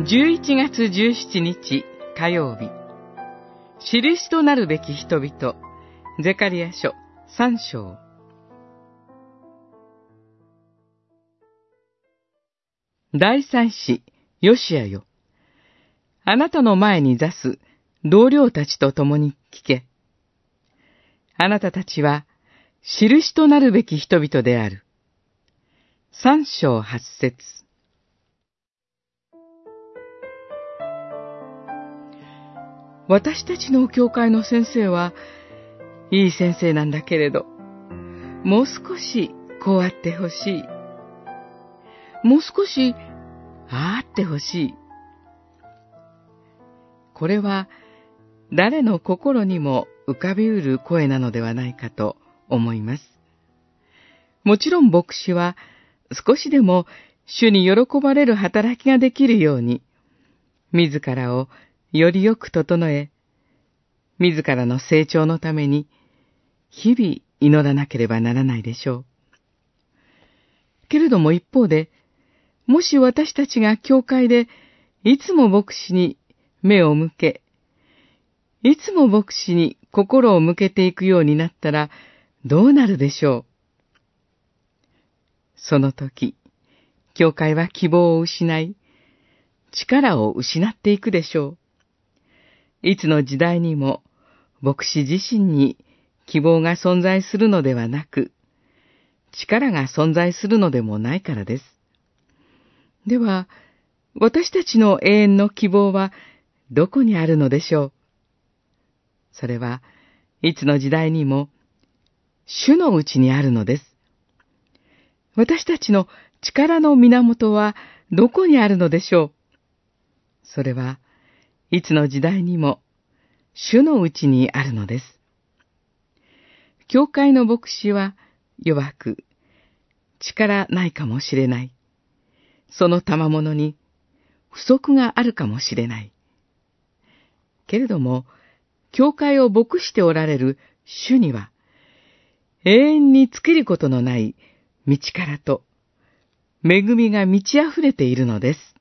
11月17日火曜日、印となるべき人々、ゼカリア書3章。第三子、ヨシアよ。あなたの前に座す同僚たちと共に聞け。あなたたちは、印となるべき人々である。三章八節私たちの教会の先生は、いい先生なんだけれど、もう少しこうあってほしい。もう少し、ああってほしい。これは、誰の心にも浮かびうる声なのではないかと思います。もちろん牧師は、少しでも主に喜ばれる働きができるように、自らをよりよく整え、自らの成長のために、日々祈らなければならないでしょう。けれども一方で、もし私たちが教会でいつも牧師に目を向け、いつも牧師に心を向けていくようになったらどうなるでしょう。その時、教会は希望を失い、力を失っていくでしょう。いつの時代にも牧師自身に希望が存在するのではなく、力が存在するのでもないからです。では、私たちの永遠の希望はどこにあるのでしょう？それは、いつの時代にも、主のうちにあるのです。私たちの力の源はどこにあるのでしょう？それは、いつの時代にも、主のうちにあるのです。教会の牧師は弱く、力ないかもしれない。その賜物に不足があるかもしれない。けれども、教会を牧しておられる主には、永遠に尽きることのない道からと、恵みが満ち溢れているのです。